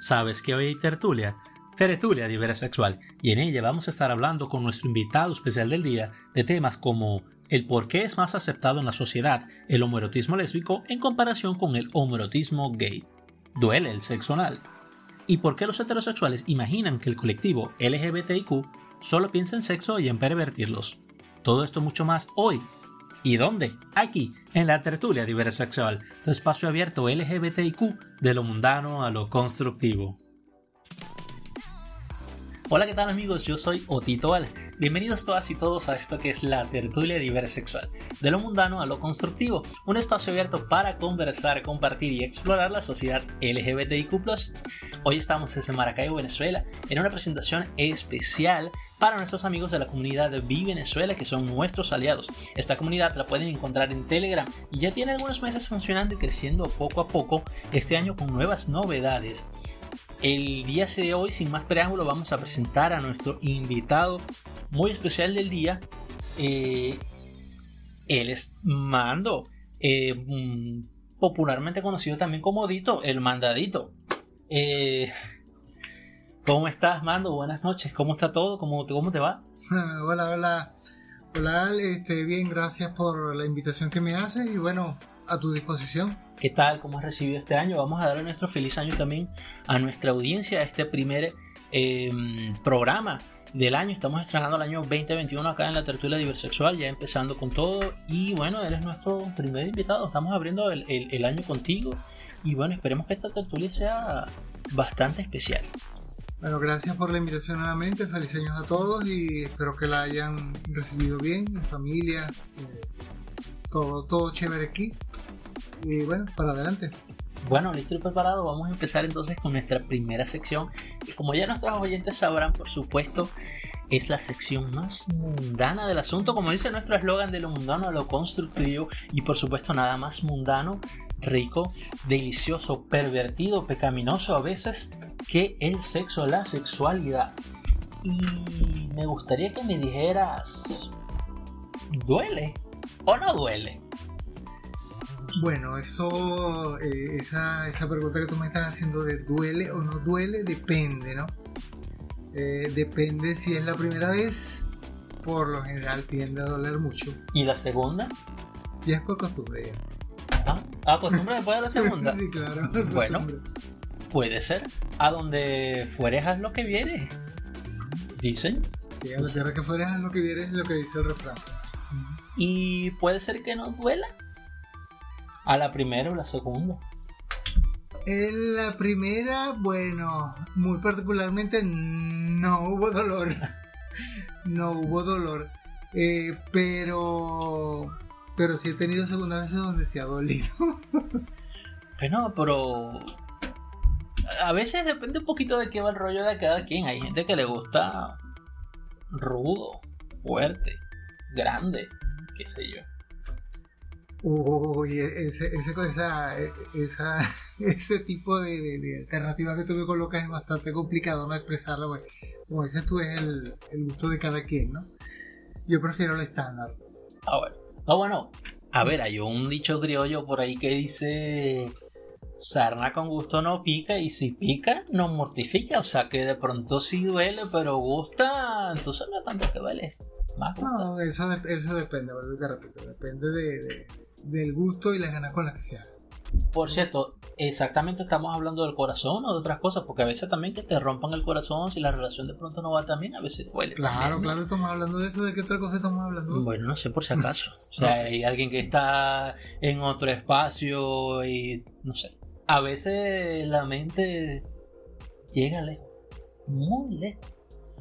¿Sabes que hoy hay tertulia? Tertulia Diversexual, y en ella vamos a estar hablando con nuestro invitado especial del día de temas como el por qué es más aceptado en la sociedad el homoerotismo lésbico en comparación con el homoerotismo gay. ¿Duele el sexo anal? ¿Y por qué los heterosexuales imaginan que el colectivo LGBTIQ solo piensa en sexo y en pervertirlos? Todo esto mucho más hoy. ¿Y dónde? Aquí, en la tertulia diversexual, tu espacio abierto LGBTIQ de lo mundano a lo constructivo. Hola, ¿qué tal amigos? Yo soy Otito Al. Bienvenidos todas y todos a esto que es la tertulia diversexual, de lo mundano a lo constructivo, un espacio abierto para conversar, compartir y explorar la sociedad LGBTIQ+. Hoy estamos desde Maracaibo, Venezuela, en una presentación especial para nuestros amigos de la comunidad de Vive Venezuela, que son nuestros aliados. Esta comunidad la pueden encontrar en Telegram y ya tiene algunos meses funcionando y creciendo poco a poco este año con nuevas novedades. El día de hoy, sin más preámbulo, vamos a presentar a nuestro invitado muy especial del día. Eh, él es Mando, eh, mm, popularmente conocido también como Dito, el mandadito. Eh, ¿Cómo estás, Mando? Buenas noches. ¿Cómo está todo? ¿Cómo, cómo te va? hola, hola. Hola, este, bien, gracias por la invitación que me haces y bueno, a tu disposición. ¿Qué tal? ¿Cómo has recibido este año? Vamos a darle nuestro feliz año también a nuestra audiencia, a este primer em, programa del año. Estamos estrenando el año 2021 acá en la tertulia diversexual, ya empezando con todo. Y bueno, eres nuestro primer invitado. Estamos abriendo el, el año contigo. Y bueno, esperemos que esta tertulia sea bastante especial. Bueno, gracias por la invitación nuevamente. Felices años a todos y espero que la hayan recibido bien, en familia. Eh, todo, todo chévere aquí. Y bueno, para adelante. Bueno, listo y preparado, vamos a empezar entonces con nuestra primera sección. Y como ya nuestros oyentes sabrán, por supuesto, es la sección más mundana del asunto. Como dice nuestro eslogan de lo mundano a lo constructivo. Y por supuesto, nada más mundano, rico, delicioso, pervertido, pecaminoso a veces que el sexo, la sexualidad. Y me gustaría que me dijeras, ¿duele o no duele? Bueno, eso, eh, esa, esa, pregunta que tú me estás haciendo de duele o no duele, depende, ¿no? Eh, depende si es la primera vez, por lo general tiende a doler mucho. ¿Y la segunda? Ya es por costumbre. ¿Ah? ¿Ah, costumbre después de la segunda? sí, claro. Bueno, puede ser. A donde fueres haz lo que viene. Dicen. Sí, a donde que fueres haz lo que viene es lo que dice el refrán. Y puede ser que no duela. ¿A la primera o la segunda? En la primera, bueno, muy particularmente no hubo dolor. no hubo dolor. Eh, pero. Pero sí he tenido segunda veces donde se ha dolido. bueno, pero. A veces depende un poquito de qué va el rollo de cada quien. Hay gente que le gusta rudo, fuerte, grande, qué sé yo. Uy, ese, ese, esa, esa, ese tipo de, alternativa que tú me colocas es bastante complicado no expresarlo, pues, como dices tú, es el, gusto de cada quien, ¿no? Yo prefiero el estándar. Ah, bueno. Ah, bueno. A ver, hay un dicho criollo por ahí que dice sarna con gusto no pica y si pica no mortifica, o sea que de pronto sí duele, pero gusta, entonces no tanto que duele. Más No, eso, eso depende, te repito, depende de, del gusto y las ganas con las que se haga. Por cierto, exactamente estamos hablando del corazón o de otras cosas, porque a veces también que te rompan el corazón, si la relación de pronto no va también, a veces duele. Claro, claro, estamos hablando de eso, ¿de qué otra cosa estamos hablando? Bueno, no sé por si acaso. O sea, hay alguien que está en otro espacio y no sé. A veces la mente llega lejos, muy lejos.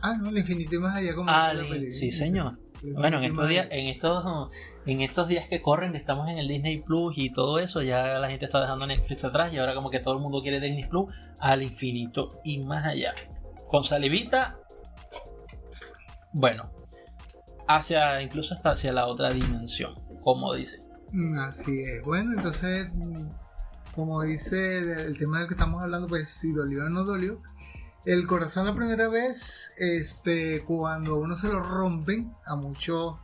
Ah, no, el infinito más allá como ah, Sí, señor. Bueno, en estos días, en estos, en estos días que corren, que estamos en el Disney Plus y todo eso, ya la gente está dejando Netflix atrás y ahora como que todo el mundo quiere Disney Plus al infinito y más allá. Con salivita, bueno, hacia incluso hasta hacia la otra dimensión, como dice. Mm, así es. Bueno, entonces, como dice el tema del que estamos hablando, pues si dolió o no dolió el corazón la primera vez, este, cuando uno se lo rompen, a muchos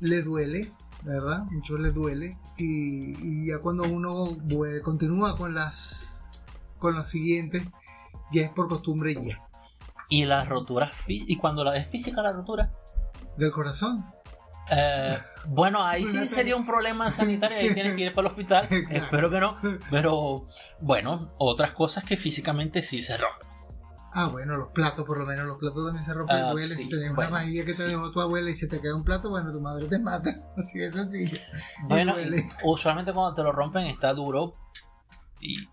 le duele, ¿verdad? Muchos le duele. Y, ya cuando uno continúa con las con las siguientes, ya es por costumbre y ya. Y la rotura, y cuando la es física la rotura. Del corazón. Eh, bueno, ahí sí sería un problema sanitario, ahí tienes que ir para el hospital. Espero que no. Pero bueno, otras cosas que físicamente sí se rompen. Ah, bueno, los platos, por lo menos los platos también se rompen. Ah, si tenés una vajilla que te dejó tu abuela y se te cae un plato, bueno, tu madre te mata. Así es así. Bueno, usualmente cuando te lo rompen está duro. Y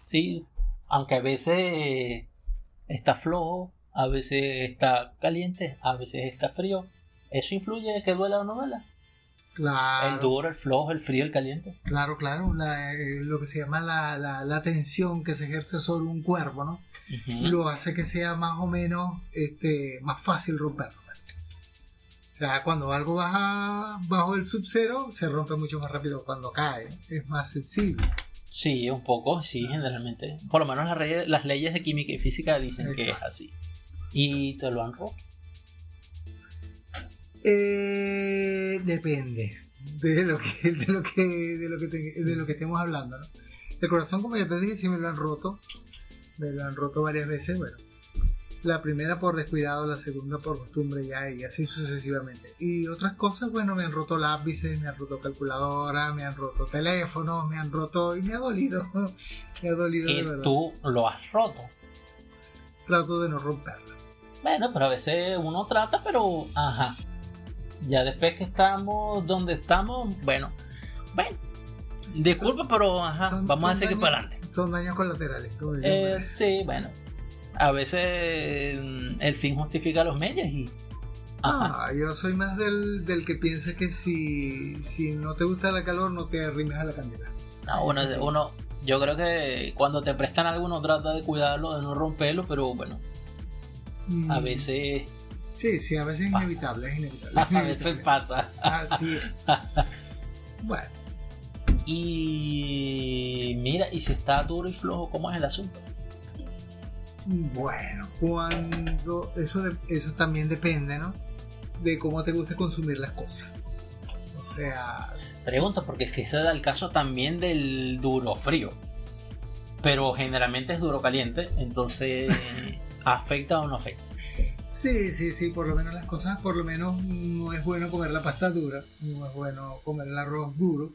sí, aunque a veces está flojo, a veces está caliente, a veces está frío. ¿Eso influye en que duela o no duela? Claro. El duro, el flojo, el frío, el caliente. Claro, claro. Eh, lo que se llama la, la, la tensión que se ejerce sobre un cuerpo, ¿no? lo hace que sea más o menos este, más fácil romperlo. O sea, cuando algo baja bajo el subcero, se rompe mucho más rápido cuando cae. Es más sensible. Sí, un poco, sí, generalmente. Por lo menos las, las leyes de química y física dicen que es así. ¿Y te lo han roto? Eh, depende de lo que de lo que de lo que, de lo que estemos hablando, ¿no? El corazón, como ya te dije, sí me lo han roto me lo han roto varias veces, bueno. La primera por descuidado, la segunda por costumbre ya y así sucesivamente. Y otras cosas, bueno, me han roto lápices, me han roto calculadora, me han roto teléfonos, me han roto y me ha dolido. me ha dolido de verdad. tú lo has roto? Trato de no romperlo. Bueno, pero a veces uno trata, pero ajá. Ya después que estamos donde estamos, bueno, bueno, Disculpa, pero ajá, vamos a seguir para adelante. Son daños colaterales. Eh, sí, bueno. A veces mm, el fin justifica los medios y. Ah, yo soy más del, del, que piensa que si, si no te gusta la calor, no te arrimes a la candela. No, uno, uno, yo creo que cuando te prestan algo, uno trata de cuidarlo, de no romperlo, pero bueno. A mm. veces. Sí, sí, a veces es inevitable, es inevitable. A veces pasa. Así es. bueno. Y mira, y si está duro y flojo, ¿cómo es el asunto? Bueno, cuando eso, eso también depende, ¿no? De cómo te guste consumir las cosas. O sea... Pregunto, porque es que ese da el caso también del duro frío. Pero generalmente es duro caliente, entonces ¿afecta o no afecta? Sí, sí, sí, por lo menos las cosas, por lo menos no es bueno comer la pasta dura, no es bueno comer el arroz duro,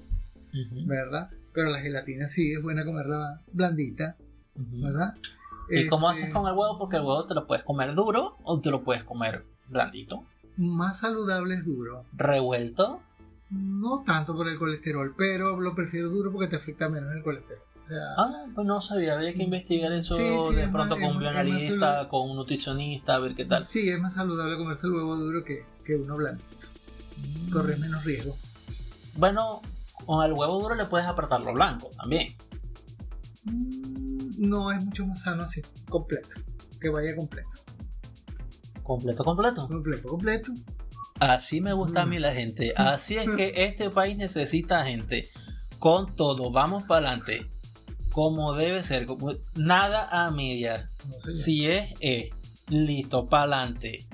¿verdad? Pero la gelatina sí es buena comerla blandita, ¿verdad? ¿Y cómo haces este con el huevo? Porque el huevo te lo puedes comer duro o te lo puedes comer blandito. Más saludable es duro. ¿Revuelto? No tanto por el colesterol, pero lo prefiero duro porque te afecta menos el colesterol. Ah, pues no sabía, había que investigar eso de pronto con un analista, con un nutricionista, a ver qué tal. Sí, es más saludable comerse el huevo duro que, que uno blandito. Corre menos riesgo. Bueno, con el huevo duro le puedes apretar lo blanco también. Mm, no, es mucho más sano así, completo. Que vaya completo. ¿Completo, completo? Completo, completo. Así me gusta a mí la gente. Así es que este país necesita gente con todo. Vamos para adelante. Como debe ser. nada a media. si es, es. Listo, para adelante.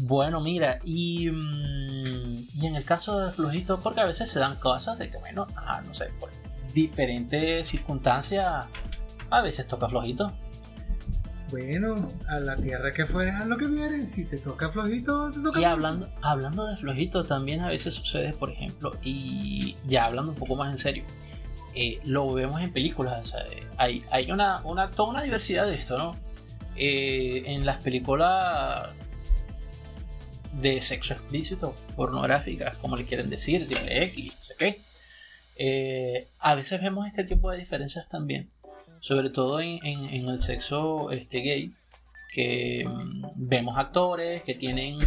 Bueno, mira, y, mm, y en el caso de flojito, porque a veces se dan cosas de que, bueno, ah, no sé, por diferentes circunstancias, a veces toca flojito. Bueno, a la tierra que fueres a lo que vienes, si te toca flojito, te toca Y hablando, hablando de flojito, también a veces sucede, por ejemplo, y ya hablando un poco más en serio, eh, lo vemos en películas, hay, hay una, una, toda una diversidad de esto, ¿no? Eh, en las películas de sexo explícito, pornográficas, como le quieren decir, triple X, no sé qué. Eh, a veces vemos este tipo de diferencias también, sobre todo en, el sexo este, gay, que mm, vemos actores que tienen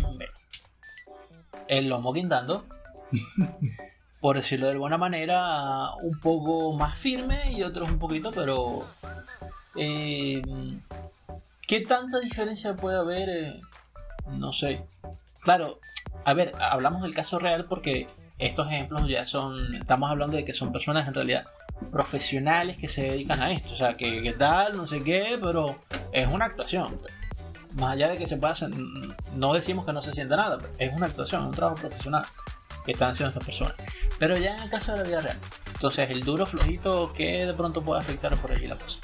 el lomo guindando, por decirlo de alguna manera, un poco más firme y otros un poquito, pero eh, ¿qué tanta diferencia puede haber? Eh, no sé, Claro, a ver, hablamos del caso real porque estos ejemplos ya son, estamos hablando de que son personas en realidad profesionales que se dedican a esto, o sea, que, que tal, no sé qué, pero es una actuación. Más allá de que se pase, no decimos que no se sienta nada, es una actuación, un trabajo profesional que están haciendo estas personas. Pero ya en el caso de la vida real, entonces el duro flojito, que de pronto puede afectar por allí la cosa?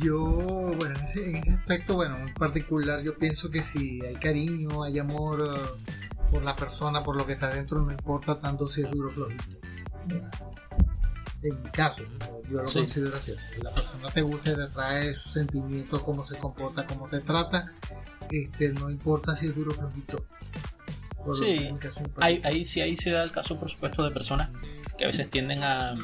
Yo, bueno, en ese, en ese aspecto, bueno, en particular, yo pienso que si hay cariño, hay amor eh, por la persona, por lo que está dentro, no importa tanto si es duro o flojito. En mi caso, yo lo Sí. considero así. Si la persona te gusta y te trae sus sentimientos, cómo se comporta, cómo te trata, este, no importa si es duro o flojito. Sí. Ahí, ahí sí, ahí se da el caso, por supuesto, de personas que a veces tienden a.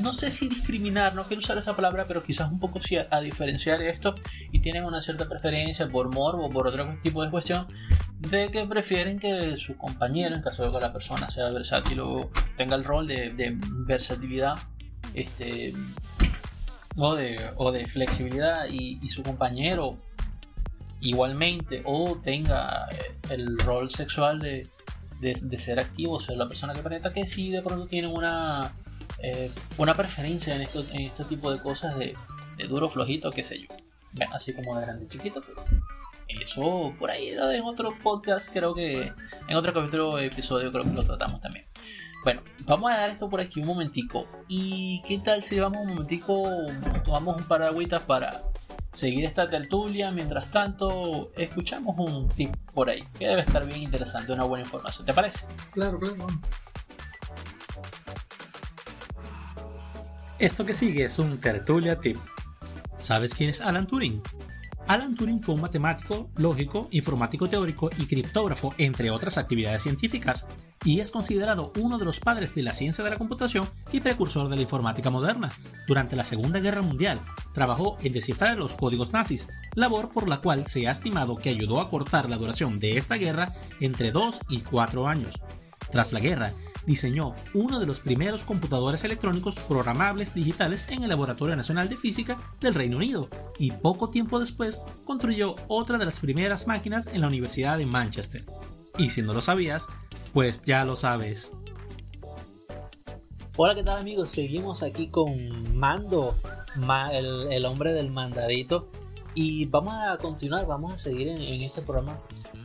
No sé si discriminar, no quiero usar esa palabra, pero quizás un poco sí a, a diferenciar esto y tienen una cierta preferencia por morbo o por otro tipo de cuestión de que prefieren que su compañero, en caso de que la persona sea versátil o tenga el rol de, de versatilidad, este, o, de, o de flexibilidad y, y su compañero igualmente o tenga eh, el rol sexual de, de, ser activo, ser la persona que aparenta que sí de pronto tienen una, eh, una preferencia en, esto, en este tipo de cosas de, duro, flojito, qué sé yo. Así como de grande, chiquito, pero eso por ahí lo en otro podcast, creo que en otro capítulo, episodio, creo que lo tratamos también. Bueno, vamos a dar esto por aquí un momentico. ¿Y qué tal si vamos un momentico, tomamos un par de agüitas para seguir esta tertulia? Mientras tanto, escuchamos un tip por ahí, que debe estar bien interesante, una buena información. ¿Te parece? Claro, claro. Esto que sigue es un tertulia tip. ¿Sabes quién es Alan Turing? Alan Turing fue un matemático, lógico, informático teórico y criptógrafo, entre otras actividades científicas, y es considerado uno de los padres de la ciencia de la computación y precursor de la informática moderna. Durante la Segunda Guerra Mundial, trabajó en descifrar los códigos nazis, labor por la cual se ha estimado que ayudó a cortar la duración de esta guerra entre 2 y 4 años. Tras la guerra, diseñó uno de los primeros computadores electrónicos programables digitales en el Laboratorio Nacional de Física del Reino Unido y poco tiempo después construyó otra de las primeras máquinas en la Universidad de Manchester. Y si no lo sabías, pues ya lo sabes. Hola, ¿qué tal amigos? Seguimos aquí con Mando, ma- el, hombre del mandadito. Y vamos a continuar, vamos a seguir en este programa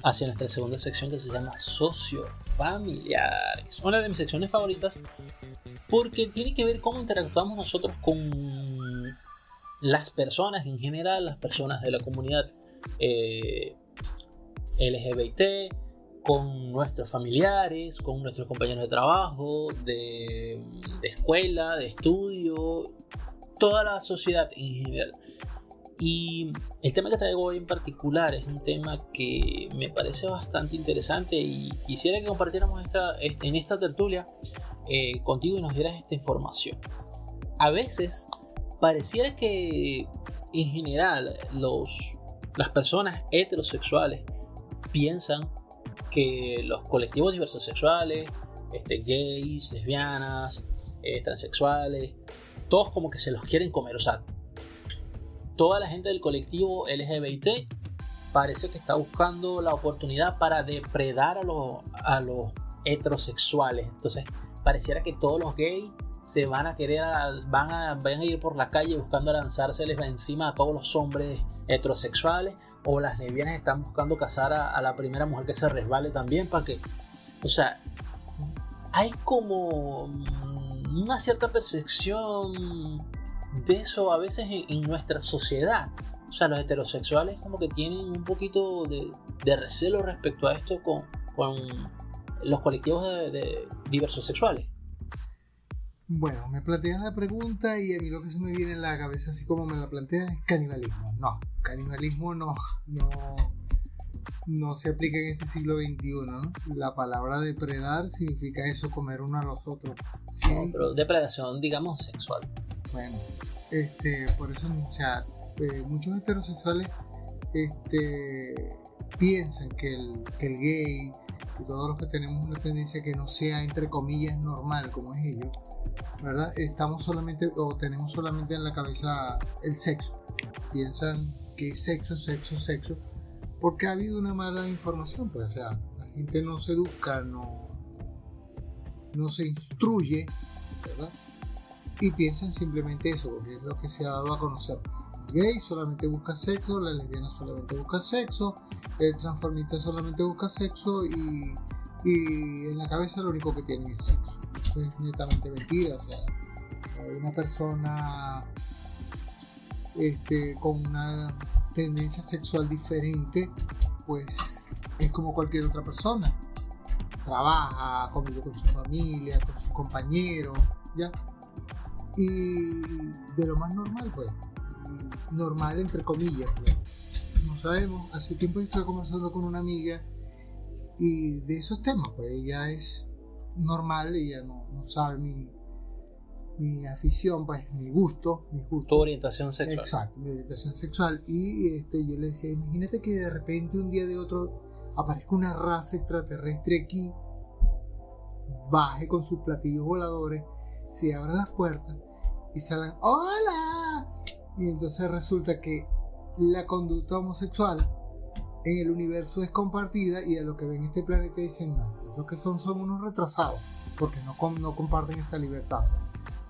hacia nuestra segunda sección que se llama Socio Familiares. Una de mis secciones favoritas porque tiene que ver cómo interactuamos nosotros con las personas en general, las personas de la comunidad eh, LGBT, con nuestros familiares, con nuestros compañeros de trabajo, de, de escuela, de estudio, toda la sociedad en general. Y el tema que traigo hoy en particular es un tema que me parece bastante interesante y quisiera que compartiéramos esta, en esta tertulia eh, contigo y nos dieras esta información. A veces pareciera que en general los, las personas heterosexuales piensan que los colectivos diversos sexuales, este, gays, lesbianas, eh, transexuales, todos como que se los quieren comer. O sea, toda la gente del colectivo LGBT parece que está buscando la oportunidad para depredar a los, a los heterosexuales. Entonces, pareciera que todos los gays se van a querer, van a, van a ir por la calle buscando lanzárseles encima a todos los hombres heterosexuales. O las lesbianas están buscando casar a, a la primera mujer que se resbale también para que. O sea, hay como una cierta percepción de eso a veces en, en nuestra sociedad. O sea, los heterosexuales como que tienen un poquito de, de recelo respecto a esto con, con los colectivos de, de diversos sexuales. Bueno, me plantean la pregunta y a mí lo que se me viene en la cabeza, así como me la plantean, es canibalismo. No, canibalismo no, no, no se aplica en este siglo XXI. ¿no? La palabra depredar significa eso, comer uno a los otros. Sí, No, pero depredación, digamos, sexual. Bueno, este, por eso, o sea, eh, muchos heterosexuales este, piensan que el, que el gay y todos los que tenemos una tendencia que no sea, entre comillas, normal como es ellos, ¿verdad? Estamos solamente o tenemos solamente en la cabeza el sexo. Piensan que sexo, sexo, sexo, porque ha habido una mala información, pues, o sea, la gente no se educa, no, no se instruye, ¿verdad? Y piensan simplemente eso, porque es lo que se ha dado a conocer. El gay solamente busca sexo, la lesbiana solamente busca sexo, el transformista solamente busca sexo y, en la cabeza lo único que tienen es sexo. Eso es netamente mentira. O sea, una persona este, con una tendencia sexual diferente, pues es como cualquier otra persona. Trabaja, convive con su familia, con sus compañeros, ¿ya? Y de lo más normal, pues, normal entre comillas, pues. no sabemos. Hace tiempo estoy conversando con una amiga y de esos temas, pues ella es normal, ella no, no sabe mi, mi afición, pues mi gusto, mi gusto. Tu orientación sexual. Exacto, mi orientación sexual. Y este, yo le decía, imagínate que de repente un día de otro aparezca una raza extraterrestre aquí, baje con sus platillos voladores, se abran las puertas y salgan, ¡Hola! Y entonces resulta que la conducta homosexual en el universo es compartida y a lo que ven este planeta dicen, no, lo que son son unos retrasados, porque no, no comparten esa libertad.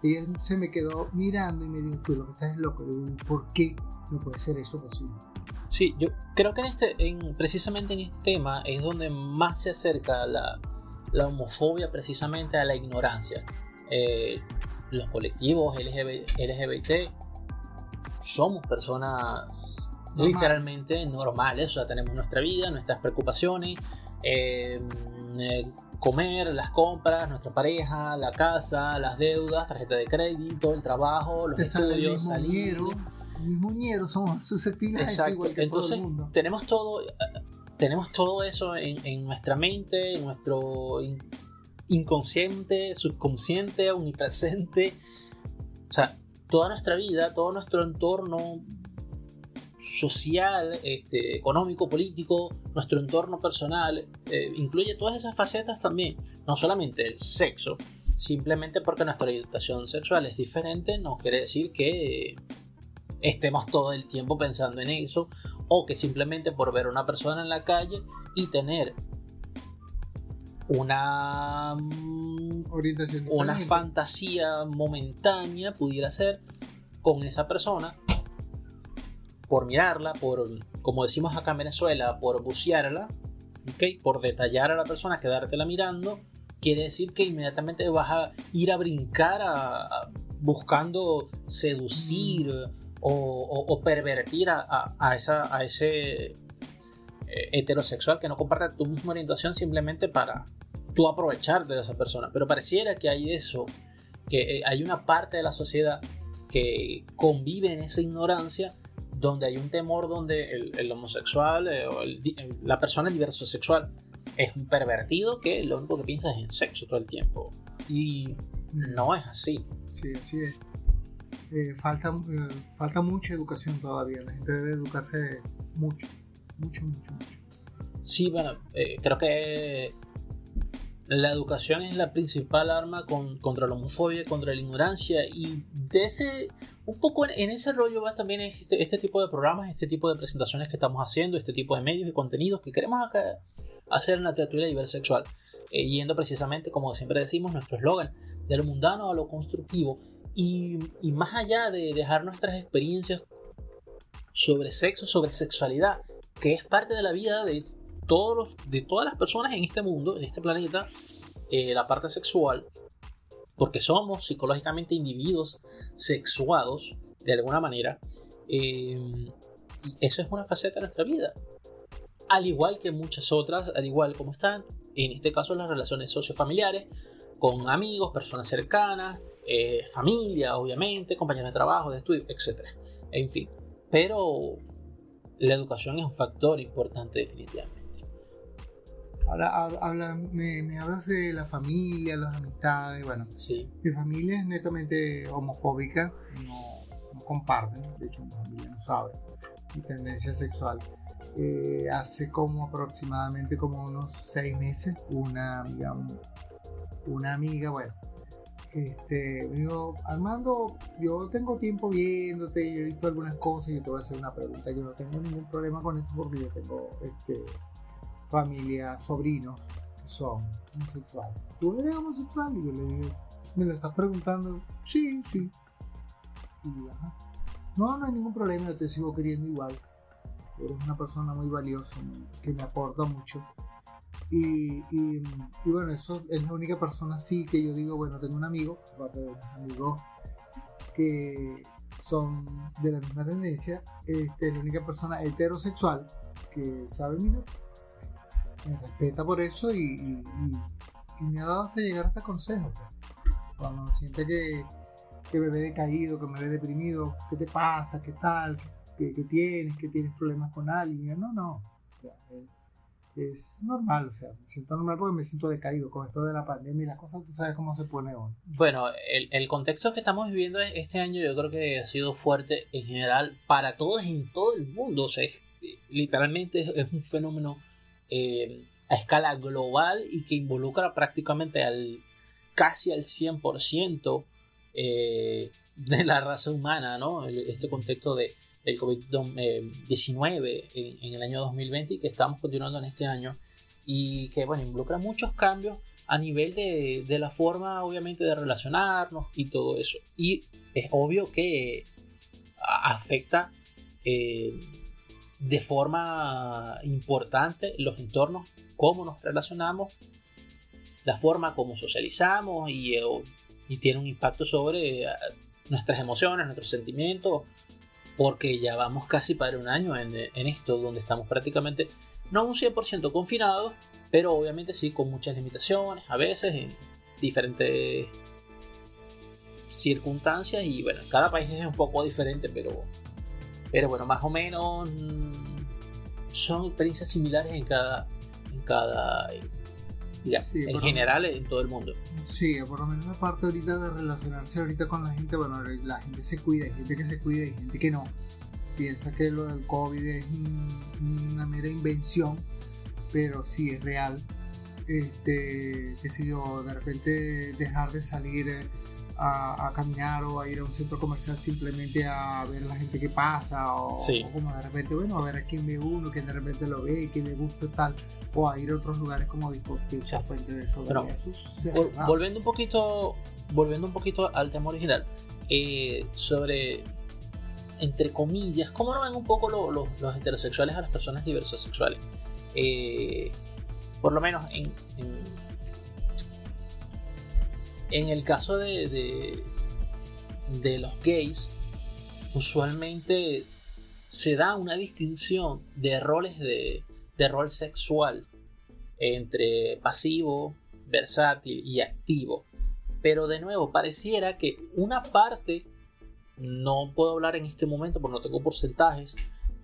Y ella se me quedó mirando y me dijo, tú lo que estás es loco, ¿por qué no puede ser eso posible? Sí, yo creo que en este, en, precisamente en este tema es donde más se acerca la, la homofobia precisamente a la ignorancia. Eh, los colectivos LGBT somos personas literalmente normales, o sea, tenemos nuestra vida, nuestras preocupaciones, eh, eh, comer, las compras, nuestra pareja, la casa, las deudas, tarjeta de crédito, el trabajo, los estudios, salir. Muñeros son susceptibles a igual que Entonces, todo el mundo. Tenemos todo, tenemos todo eso en, nuestra mente, en nuestro inconsciente, subconsciente, omnipresente. O sea, toda nuestra vida, todo nuestro entorno social, este, económico, político, nuestro entorno personal, eh, incluye todas esas facetas también, no solamente el sexo, simplemente porque nuestra orientación sexual es diferente, no quiere decir que estemos todo el tiempo pensando en eso, o que simplemente por ver a una persona en la calle y tener una mm, orientación una fantasía momentánea pudiera ser con esa persona por mirarla, por, como decimos acá en Venezuela, por bucearla, ¿okay? por detallar a la persona, quedártela mirando, quiere decir que inmediatamente vas a ir a brincar a, buscando seducir o, pervertir a, esa, a ese eh, heterosexual que no comparte tu misma orientación simplemente para tú aprovecharte de esa persona. Pero pareciera que hay eso, que eh, hay una parte de la sociedad que convive en esa ignorancia donde hay un temor donde el, homosexual eh, o la persona diverso sexual es un pervertido que lo único que piensa es en sexo todo el tiempo. Y no es así. Sí, así es. Falta, falta mucha educación todavía. La gente debe educarse mucho, mucho, mucho, mucho. Sí, bueno, creo que la educación es la principal arma contra la homofobia, contra la ignorancia y de ese, un poco en, ese rollo va también este, este, tipo de programas, este tipo de presentaciones que estamos haciendo, este tipo de medios y contenidos que queremos acá hacer en la literatura diversexual, eh, yendo precisamente, como siempre decimos, nuestro eslogan, de lo mundano a lo constructivo y, y más allá de dejar nuestras experiencias sobre sexo, sobre sexualidad, que es parte de la vida de todos de todas las personas en este mundo, en este planeta, eh, la parte sexual, porque somos psicológicamente individuos sexuados de alguna manera, eh, eso es una faceta de nuestra vida. Al igual que muchas otras, al igual como están, en este caso las relaciones sociofamiliares, con amigos, personas cercanas, eh, familia, obviamente, compañeros de trabajo, de estudio, etc. En fin, pero la educación es un factor importante definitivamente. Ahora habla, me, hablas de la familia, las amistades, bueno. Sí. Mi familia es netamente homofóbica, no, no comparten, de hecho mi familia no sabe mi tendencia sexual. Eh, hace como aproximadamente como unos seis meses, una amiga, una amiga, bueno, este, me dijo, Armando, yo tengo tiempo viéndote, yo he visto algunas cosas y yo te voy a hacer una pregunta. Yo no tengo ningún problema con eso porque yo tengo este familia, sobrinos que son homosexuales. ¿Tú eres homosexual? Y yo le digo, ¿me lo estás preguntando? Sí, sí. Y ajá. No, no hay ningún problema, yo te sigo queriendo igual. Eres una persona muy valiosa, que me aporta mucho. Y, y, bueno, eso es la única persona sí que yo digo, bueno, tengo un amigo, aparte de un amigo, que son de la misma tendencia. Este, la única persona heterosexual que sabe mi nota. Me respeta por eso y, y, y, me ha dado hasta llegar hasta consejos. Pues. Cuando siente que, que me ve decaído, que me ve deprimido, ¿qué te pasa? ¿Qué tal? ¿Qué, qué tienes? ¿Que tienes problemas con alguien? No, no. O sea, es normal, o sea, me siento normal porque me siento decaído con esto de la pandemia y las cosas, tú sabes cómo se pone hoy. Bueno, el, el contexto que estamos viviendo este año yo creo que ha sido fuerte en general para todos en todo el mundo, o sea, literalmente es, un fenómeno eh, a escala global y que involucra prácticamente al casi al 100% eh, de la raza humana, ¿no? Este contexto de, del COVID-19 en, el año 2020 y que estamos continuando en este año y que, bueno, involucra muchos cambios a nivel de, de la forma, obviamente, de relacionarnos y todo eso. Y es obvio que afecta eh, de forma importante los entornos, cómo nos relacionamos, la forma como socializamos y, eh, y tiene un impacto sobre eh, nuestras emociones, nuestros sentimientos, porque ya vamos casi para un año en, esto, donde estamos prácticamente, no un 100% confinados, pero obviamente sí con muchas limitaciones, a veces en diferentes circunstancias y bueno, cada país es un poco diferente, pero, pero bueno, más o menos mm, son experiencias similares en cada, en cada, en general en todo el mundo. Sí, por lo menos la parte ahorita de relacionarse ahorita con la gente, bueno, la gente se cuida, hay gente que se cuida y gente que no. Piensa que lo del COVID es una mera invención, pero sí es real. Este, qué sé yo, de repente dejar de salir a, caminar o a ir a un centro comercial simplemente a ver a la gente que pasa o, como de repente, bueno, a ver a quién ve uno, que de repente lo ve y que le gusta tal, o a ir a otros lugares como discoteca, fuente de eso. volviendo un poquito, volviendo un poquito al tema original, eh, sobre entre comillas, ¿cómo no ven un poco los heterosexuales a las personas diversas sexuales? Eh, por lo menos en en el caso de, de, los gays, usualmente se da una distinción de roles de, de rol sexual entre pasivo, versátil y activo. Pero de nuevo, pareciera que una parte, no puedo hablar en este momento porque no tengo porcentajes,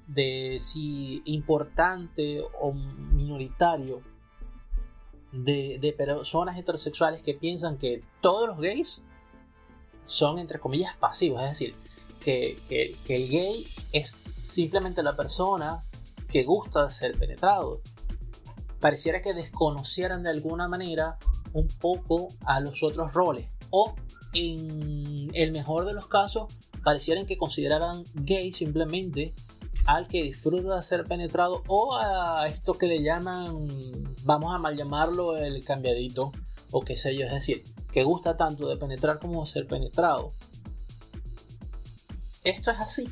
de si importante o minoritario de, personas heterosexuales que piensan que todos los gays son, entre comillas, pasivos. Es decir, que, el gay es simplemente la persona que gusta ser penetrado. Pareciera que desconocieran de alguna manera un poco a los otros roles. O en el mejor de los casos, parecieran que consideraran gay simplemente al que disfruta de ser penetrado o a esto que le llaman, vamos a mal llamarlo el cambiadito o qué sé yo, es decir, que gusta tanto de penetrar como de ser penetrado. Esto es así.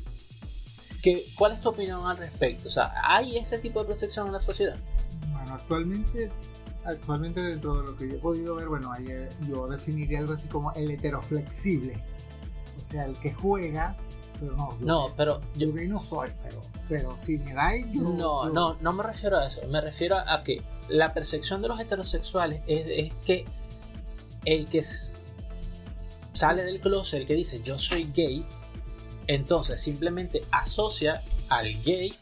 ¿Qué, ¿Cuál es tu opinión al respecto? O sea, ¿hay ese tipo de percepción en la sociedad? Bueno, actualmente, actualmente dentro de lo que yo he podido ver, bueno, yo definiría algo así como el heteroflexible. O sea, el que juega pero no. no, pero. Yo gay no soy, pero, pero si me dais, yo. No, no, no me refiero a eso. Me refiero a que la percepción de los heterosexuales es, que el que sale del closet, el que dice yo soy gay, entonces simplemente asocia al gay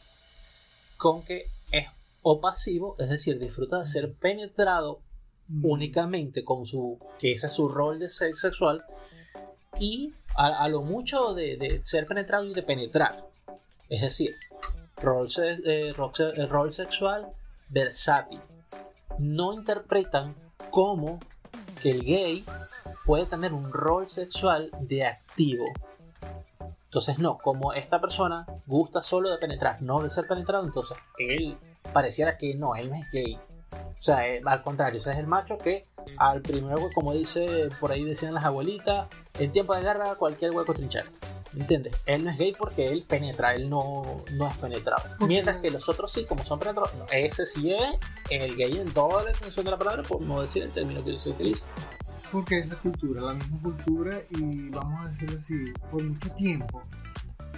con que es o pasivo, es decir, disfruta de ser penetrado mm. únicamente con su, que ese es su rol de ser sexual, y a, lo mucho de, ser penetrado y de penetrar. Es decir, rol, eh, eh, rol sexual versátil. No interpretan como que el gay puede tener un rol sexual de activo. Entonces no, como esta persona gusta solo de penetrar, no de ser penetrado, entonces él pareciera que no, él no es gay. O sea, eh, al contrario, ese es el macho que al primer hueco, como dice por ahí decían las abuelitas, en tiempo de guerra cualquier hueco trinchar. ¿Entiendes? Él no es gay porque él penetra, él no, no es penetrado. Mientras que los otros sí, como son penetrados, ese sí es el gay en toda la extensión de la palabra, por no decir el término que se utiliza. porque es la cultura, la misma cultura y vamos a decirlo así, por mucho tiempo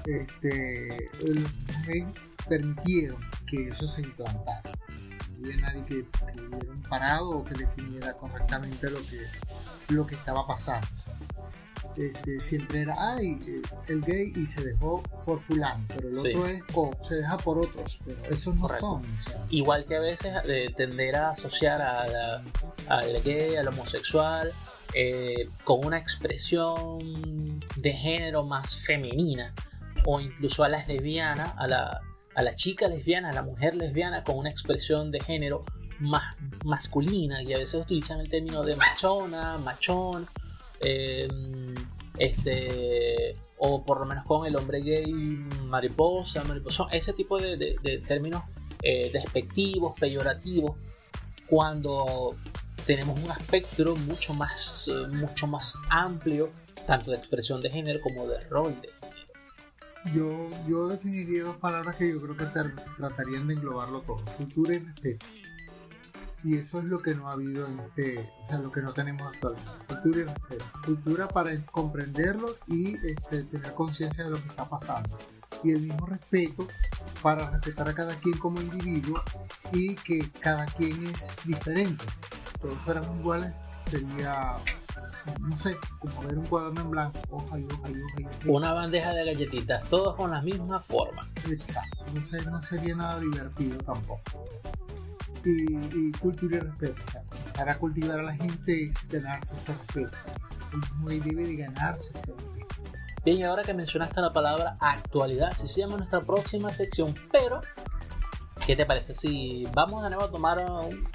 este, los gays permitieron que eso se implantara. Había nadie que, que diera un parado o que definiera correctamente lo que, lo que estaba pasando. o sea, este, siempre era, ay, eh, el gay y se dejó por fulano, pero el Sí. otro es, o se deja por otros, pero esos no Correcto. son. o sea, Igual que a veces eh, tender a asociar a la- al gay, al homosexual, eh, con una expresión de género más femenina, o incluso a las lesbianas, a la, a la chica lesbiana, a la mujer lesbiana, con una expresión de género más masculina, y a veces utilizan el término de machona, machón, eh, este, o por lo menos con el hombre gay, mariposa, mariposón, ese tipo de, términos eh, despectivos, peyorativos, cuando tenemos un espectro mucho más, eh, mucho más amplio, tanto de expresión de género como de rol de. Yo, yo definiría dos palabras que yo creo que tratarían de englobarlo todo, cultura y respeto. Y eso es lo que no ha habido en este, o sea, lo que no tenemos actualmente. Cultura y respeto. Cultura para en- comprenderlo y este, tener conciencia de lo que está pasando. Y el mismo respeto para respetar a cada quien como individuo y que cada quien es diferente. Si todos fuéramos iguales, sería, no sé, como ver un cuaderno en blanco, hoja y hoja y hoja y hoja. y Una bandeja de galletitas, todos con la misma forma. Exacto, entonces no sería nada divertido tampoco. Y, y cultura y respeto, o sea, comenzar a cultivar a la gente es ganarse ese respeto. El debe de ganarse ese respeto. Bien, y ahora que mencionaste la palabra actualidad, si se llama nuestra próxima sección, pero ¿qué te parece si vamos de nuevo a tomar un-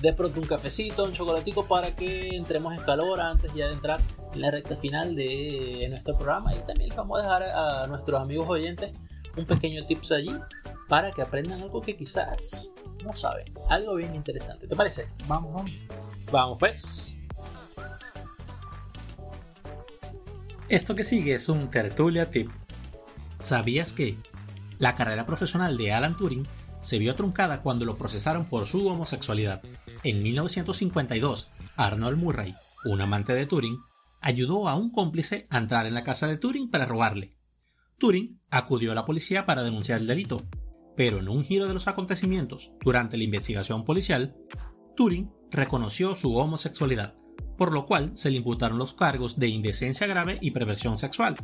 de pronto un cafecito, un chocolatico para que entremos en calor antes ya de entrar en la recta final de nuestro programa y también les vamos a dejar a nuestros amigos oyentes un pequeño tips allí para que aprendan algo que quizás no saben, algo bien interesante, ¿te parece? Vamos, vamos. Vamos pues. Esto que sigue es un tertulia tip. ¿Sabías que la carrera profesional de Alan Turing se vio truncada cuando lo procesaron por su homosexualidad? En 1952, Arnold Murray, un amante de Turing, ayudó a un cómplice a entrar en la casa de Turing para robarle. Turing acudió a la policía para denunciar el delito, pero en un giro de los acontecimientos durante la investigación policial, Turing reconoció su homosexualidad, por lo cual se le imputaron los cargos de indecencia grave y perversión sexual.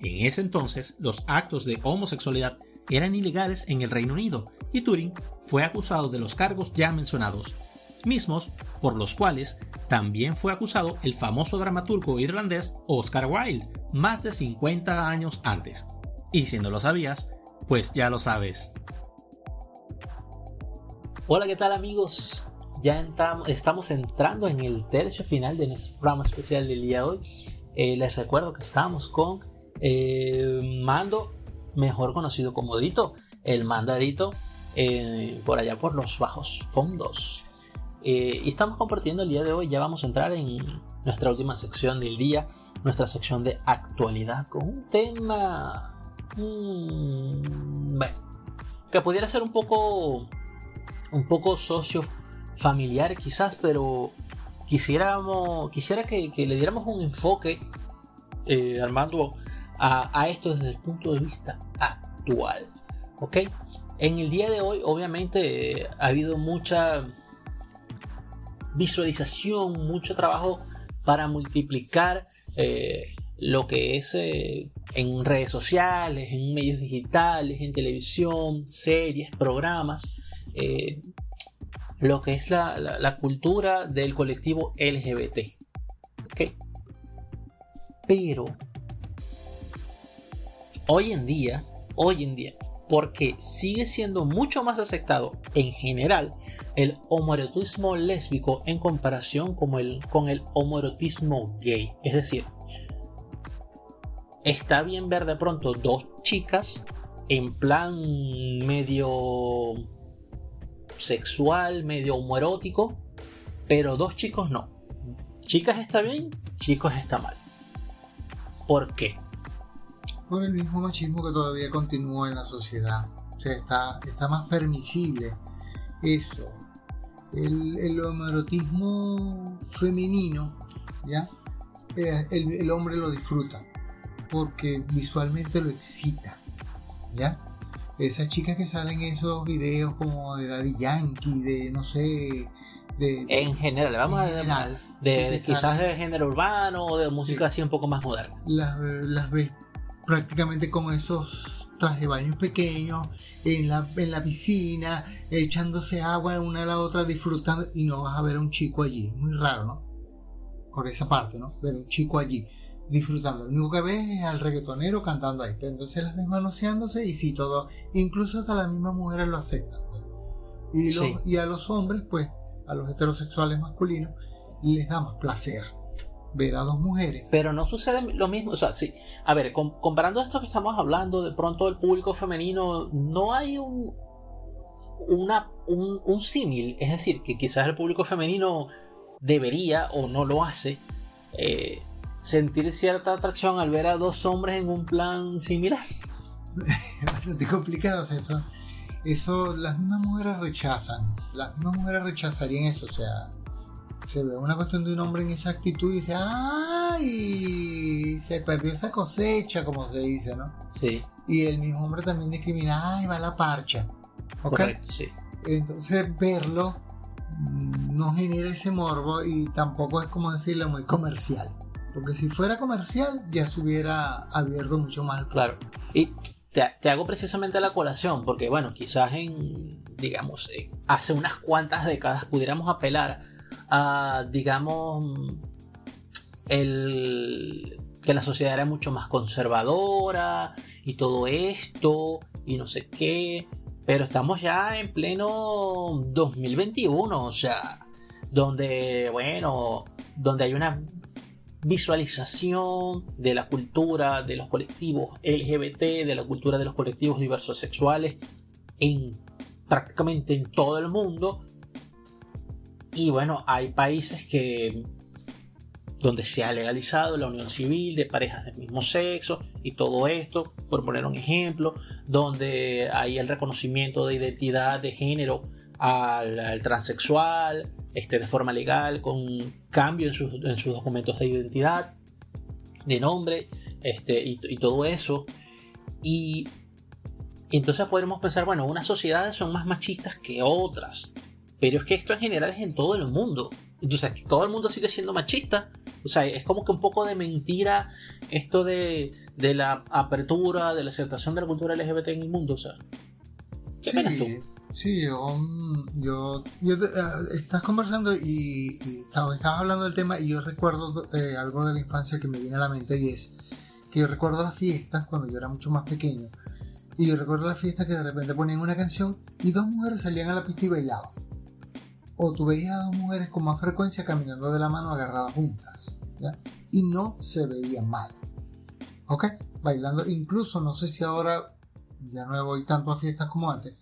En ese entonces, los actos de homosexualidad eran ilegales en el Reino Unido y Turing fue acusado de los cargos ya mencionados, mismos por los cuales también fue acusado el famoso dramaturgo irlandés Oscar Wilde más de 50 años antes. Y si no lo sabías, pues ya lo sabes. Hola, ¿qué tal amigos? Ya estamos entrando en el tercio final de nuestro programa especial del día de hoy. Eh, les recuerdo que estamos con eh, Mando, mejor conocido como Dito, el mandadito, eh, por allá por los bajos fondos. Eh, y estamos compartiendo el día de hoy, ya vamos a entrar en nuestra última sección del día, nuestra sección de actualidad, con un tema... mm, bueno, que pudiera ser un poco un poco socio familiar quizás, pero quisiéramos, quisiera que, le diéramos un enfoque, eh, Armando, a, esto desde el punto de vista actual. ¿Ok? En el día de hoy, obviamente, eh, ha habido mucha visualización, mucho trabajo para multiplicar eh, lo que es eh, en redes sociales, en medios digitales, en televisión, series, programas, lo que es la, cultura del colectivo LGBT. ¿ok? Pero hoy en día, hoy en día, porque sigue siendo mucho más aceptado en general el homoerotismo lésbico en comparación con el, con el homoerotismo gay. Es decir, está bien ver de pronto dos chicas en plan medio sexual, medio homoerótico, pero dos chicos no. Chicas está bien, chicos está mal. ¿Por qué? Por el mismo machismo que todavía continúa en la sociedad. O sea, está, está más permisible eso. El, el homoerotismo femenino, ¿ya? Eh, el, el hombre lo disfruta porque visualmente lo excita, ¿ya? Esas chicas que salen en esos videos como de Daddy Yankee, de no sé, de, En general, vamos en a general, de, quizás de género urbano o de música Sí. así un poco más moderna. las, las ves prácticamente con esos trajes de baños pequeños, en la, en la piscina, echándose agua una a la otra, disfrutando, y no vas a ver a un chico allí. Es muy raro, ¿no? Por esa parte, ¿no? Ver un chico allí disfrutando. Lo único que ves es al reggaetonero cantando ahí. Pero entonces las ves manoseándose y sí, todo. Incluso hasta las mismas mujeres lo aceptan. pues. Y, los- Sí. y a los hombres, pues, a los heterosexuales masculinos, les da más placer ver a dos mujeres. Pero no sucede lo mismo, o sea, sí. A ver, com- comparando esto que estamos hablando, de pronto el público femenino, no hay un una, un, un símil, es decir, que quizás el público femenino debería o no lo hace eh, sentir cierta atracción al ver a dos hombres en un plan similar. Bastante complicado eso. Eso las mismas mujeres rechazan. Las mismas mujeres rechazarían eso. O sea, se ve una cuestión de un hombre en esa actitud y dice, ¡ay! Se perdió esa cosecha, como se dice, ¿no? Sí, Y el mismo hombre también discrimina, ¡ay! Va la parcha. Correcto, sí. Entonces verlo mm, no genera ese morbo y tampoco es como decirlo muy comercial. Porque si fuera comercial ya se hubiera abierto mucho más el Claro. Y te, te hago precisamente la colación, porque bueno, quizás en, digamos, en- hace unas cuantas décadas pudiéramos apelar digamos, el que la sociedad era mucho más conservadora y todo esto y no sé qué, pero estamos ya en pleno 2021, o sea, donde, bueno, donde hay una visualización de la cultura de los colectivos LGBT, de la cultura de los colectivos diversos sexuales en prácticamente en todo el mundo. Y bueno, hay países que donde se ha legalizado la unión civil de parejas del mismo sexo y todo esto, por poner un ejemplo, donde hay el reconocimiento de identidad de género al, al transexual, este, de forma legal, con cambio en sus, en sus documentos de identidad, de nombre, este, y, todo eso. Y, entonces podremos pensar, bueno, unas sociedades son más machistas que otras, pero es que esto en general es en todo el mundo. Entonces, todo el mundo sigue siendo machista. O sea, es como que un poco de mentira esto de, de la apertura, de la aceptación de la cultura LGBT en el mundo. O sea, ¿qué opinas tú? Sí, sí, yo, yo, ah, estás conversando y, y estabas estabas hablando del tema y yo recuerdo eh, algo de la infancia que me viene a la mente y es que yo recuerdo las fiestas cuando yo era mucho más pequeño y yo recuerdo las fiestas que de repente ponían una canción y dos mujeres salían a la pista y bailaban. O tú veías a dos mujeres con más frecuencia caminando de la mano agarradas juntas, ¿ya? Y no se veía mal. ¿Ok? Bailando, incluso no sé si ahora ya no voy tanto a fiestas como antes,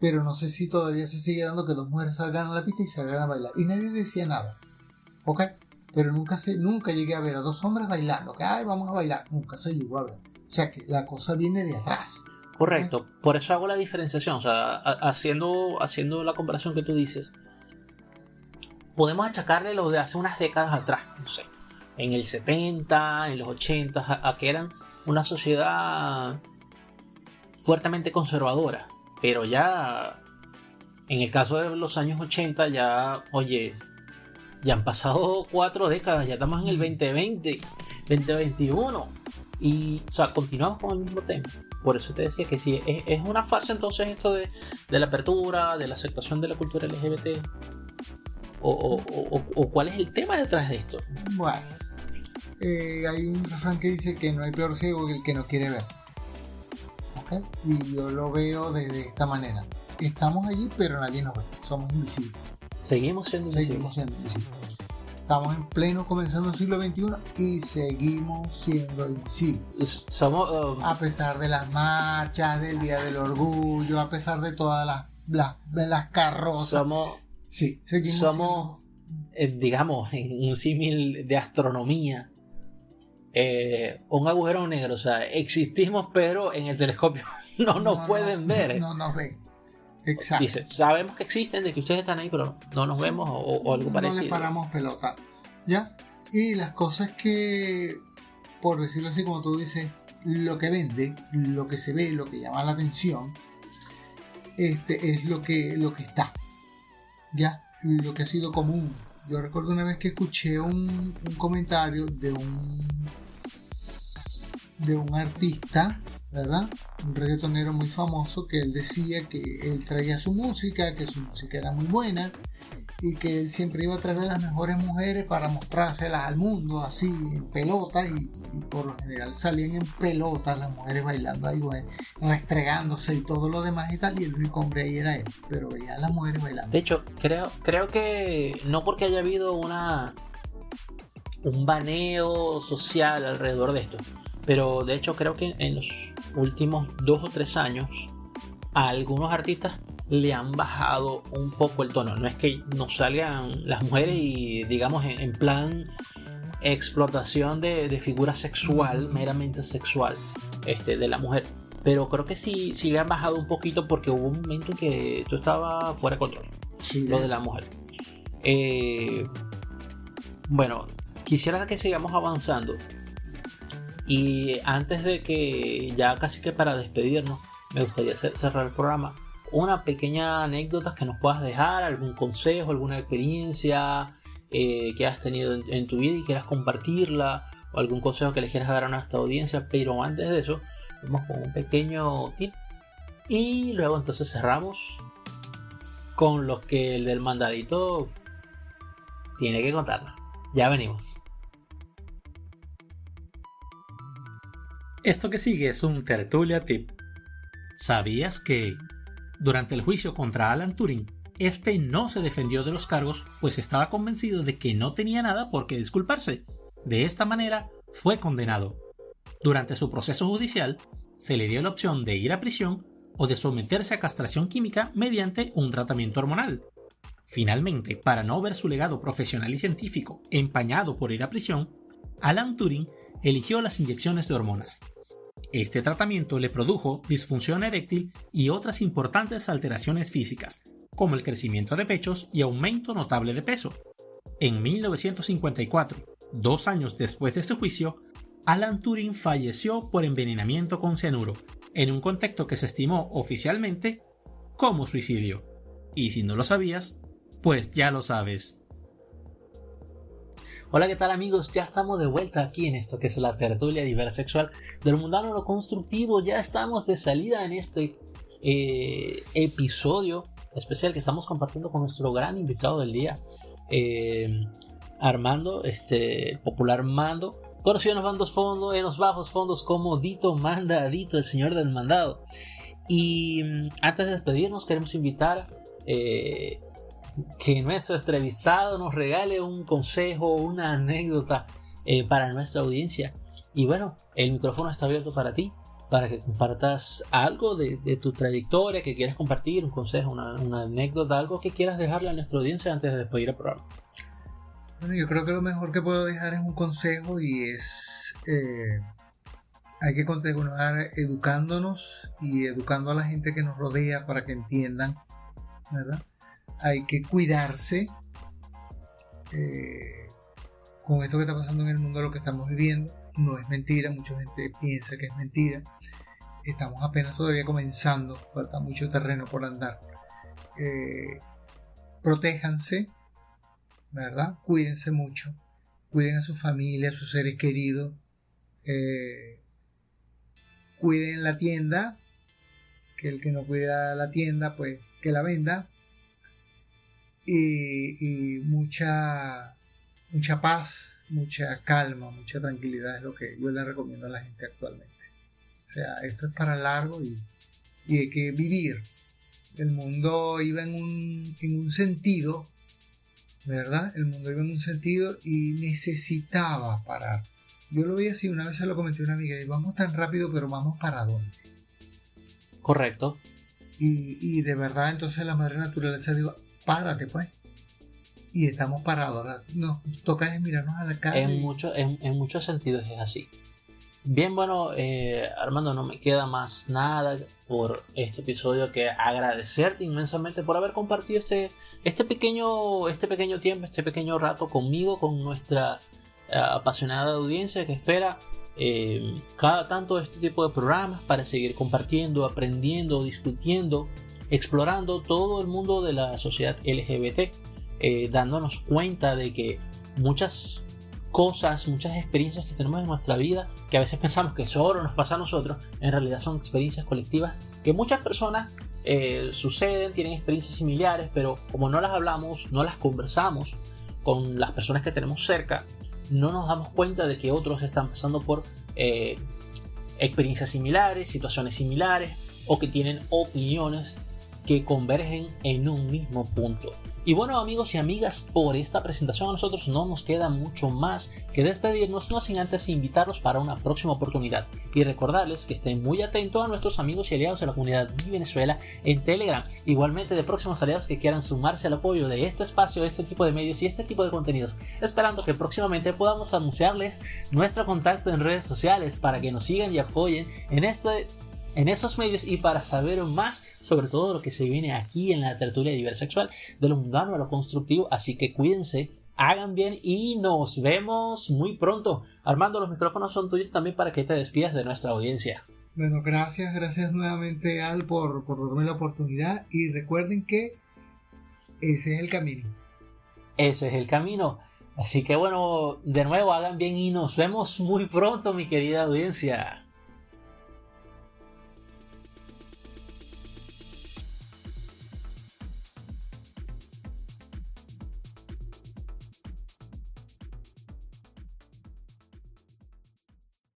pero no sé si todavía se sigue dando que dos mujeres salgan a la pista y salgan a bailar. Y nadie decía nada. ¿Ok? Pero nunca, se, nunca llegué a ver a dos hombres bailando. Que, ay, vamos a bailar. Nunca se llegó a ver. O sea que la cosa viene de atrás. Correcto, por eso hago la diferenciación, o sea, ha- haciendo, haciendo la comparación que tú dices, podemos achacarle lo de hace unas décadas atrás, no sé, en el 70, en los 80, a, a que eran una sociedad fuertemente conservadora, pero ya, en el caso de los años 80, ya, oye, ya han pasado cuatro décadas, ya estamos en el 2020, 2021, y, o sea, continuamos con el mismo tema. Por eso te decía que sí, es, es una farsa entonces esto de, de la apertura, de la aceptación de la cultura LGBT. O, cuál es el tema detrás de esto. Bueno, eh, hay un refrán que dice que no hay peor ciego que el que no quiere ver. ¿Ok? Y yo lo veo de, de esta manera. Estamos allí, pero nadie nos ve. Somos invisibles. Seguimos siendo Seguimos siendo invisibles. Estamos en pleno comenzando el siglo XXI y seguimos siendo invisibles. invisibles. Somos. um, A pesar de las marchas, del Día del Orgullo, a pesar de todas las, las, las carrozas. somos. Sí, seguimos somos eh, digamos, en un símil de astronomía. eh, un agujero negro. O sea, existimos, pero en el telescopio no nos No, pueden no, ver. No nos ven. Exacto. Dice, sabemos que existen, de que ustedes están ahí, pero no nos vemos o, o algo parecido. No le paramos pelota. ¿Ya? Y las cosas que, por decirlo así, como tú dices, lo que vende, lo que se ve, lo que llama la atención, este es lo que, lo que está. ¿Ya? Lo que ha sido común. Yo recuerdo una vez que escuché un, un comentario de un de un artista ¿verdad? Un reggaetonero muy famoso que él decía que él traía su música, que su música era muy buena y que él siempre iba a traer a las mejores mujeres para mostrárselas al mundo así en pelotas y, por lo general salían en pelotas las mujeres bailando ahí, restregándose y todo lo demás y tal y el único hombre ahí era él, pero veía a las mujeres bailando. De hecho, creo, creo que no porque haya habido una un baneo social alrededor de esto, pero de hecho creo que en los últimos dos o tres años algunos artistas le han bajado un poco el tono. No es que no salgan las mujeres y digamos en, plan explotación de, figura sexual, meramente sexual, este, de la mujer. Pero creo que sí, sí le han bajado un poquito porque hubo un momento en que tú estaba fuera de control. lo de la mujer. Eh, bueno, quisiera que sigamos avanzando. Y antes de que, ya casi que para despedirnos, me gustaría cerrar el programa. Una pequeña anécdota que nos puedas dejar, algún consejo, alguna experiencia eh, que has tenido en, tu vida y quieras compartirla, o algún consejo que le quieras dar a nuestra audiencia. Pero antes de eso, vamos con un pequeño tip. Y luego entonces cerramos con lo que el del mandadito tiene que contarnos. Ya venimos. Esto que sigue es un tertulia tip. ¿Sabías que durante el juicio contra Alan Turing, este no se defendió de los cargos pues estaba convencido de que no tenía nada por qué disculparse? De esta manera fue condenado. Durante su proceso judicial, se le dio la opción de ir a prisión o de someterse a castración química mediante un tratamiento hormonal. Finalmente, para no ver su legado profesional y científico empañado por ir a prisión, Alan Turing eligió las inyecciones de hormonas. Este tratamiento le produjo disfunción eréctil y otras importantes alteraciones físicas, como el crecimiento de pechos y aumento notable de peso. En 1954, dos años después de su juicio, Alan Turing falleció por envenenamiento con cianuro, en un contexto que se estimó oficialmente como suicidio. Y si no lo sabías, pues ya lo sabes. Hola, ¿qué tal amigos? Ya estamos de vuelta aquí en esto que es la tertulia diversexual del mundano lo constructivo. Ya estamos de salida en este eh, episodio especial que estamos compartiendo con nuestro gran invitado del día, eh, Armando, este popular Mando, conocido en los bandos fondos, en los bajos fondos como Dito Manda, Dito, el señor del mandado. Y mm, antes de despedirnos, queremos invitar eh, que nuestro entrevistado nos regale un consejo, una anécdota eh, para nuestra audiencia. Y bueno, el micrófono está abierto para ti, para que compartas algo de, tu trayectoria, que quieras compartir, un consejo, una, anécdota, algo que quieras dejarle a nuestra audiencia antes de despedir el programa. Bueno, yo creo que lo mejor que puedo dejar es un consejo y es... Eh, hay que continuar educándonos y educando a la gente que nos rodea para que entiendan, ¿verdad? Hay que cuidarse eh, con esto que está pasando en el mundo, lo que estamos viviendo. No es mentira, mucha gente piensa que es mentira. Estamos apenas todavía comenzando, falta mucho terreno por andar. Eh, protéjanse, ¿verdad? Cuídense mucho, cuiden a su familia, a sus seres queridos, eh, cuiden la tienda, que el que no cuida la tienda, pues que la venda, y, mucha, mucha paz, mucha calma, mucha tranquilidad es lo que yo le recomiendo a la gente actualmente. O sea, esto es para largo y, hay que vivir. El mundo iba en un, en un sentido, ¿verdad? El mundo iba en un sentido y necesitaba parar. Yo lo vi así, una vez se lo comenté a una amiga, y vamos tan rápido, pero vamos para dónde. Correcto. Y, y de verdad, entonces la madre naturaleza dijo, párate pues. Y estamos parados. Ahora nos toca mirarnos a la cara. En, mucho, en, muchos sentidos es así. Bien, bueno, eh, Armando, no me queda más nada por este episodio que agradecerte inmensamente por haber compartido este, este, pequeño, este pequeño tiempo, este pequeño rato conmigo, con nuestra eh, apasionada audiencia que espera eh, cada tanto este tipo de programas para seguir compartiendo, aprendiendo, discutiendo, explorando todo el mundo de la sociedad LGBT, dándonos cuenta de que muchas cosas, muchas experiencias que tenemos en nuestra vida, que a veces pensamos que solo nos pasa a nosotros, en realidad son experiencias colectivas que muchas personas eh, suceden, tienen experiencias similares, pero como no las hablamos, no las conversamos con las personas que tenemos cerca, no nos damos cuenta de que otros están pasando por eh, experiencias similares, situaciones similares, o que tienen opiniones que convergen en un mismo punto. Y bueno amigos y amigas, por esta presentación a nosotros no nos queda mucho más que despedirnos, no sin antes invitarlos para una próxima oportunidad y recordarles que estén muy atentos a nuestros amigos y aliados de la comunidad de Venezuela en Telegram, igualmente de próximos aliados que quieran sumarse al apoyo de este espacio, este tipo de medios y este tipo de contenidos, esperando que próximamente podamos anunciarles nuestro contacto en redes sociales para que nos sigan y apoyen en este en esos medios y para saber más sobre todo lo que se viene aquí en la tertulia diversexual de lo mundano a lo constructivo. Así que cuídense, hagan bien y nos vemos muy pronto. Armando, los micrófonos son tuyos también para que te despidas de nuestra audiencia. Bueno, gracias, gracias nuevamente Al por, por darme la oportunidad y recuerden que ese es el camino. Ese es el camino. Así que bueno, de nuevo hagan bien y nos vemos muy pronto, mi querida audiencia.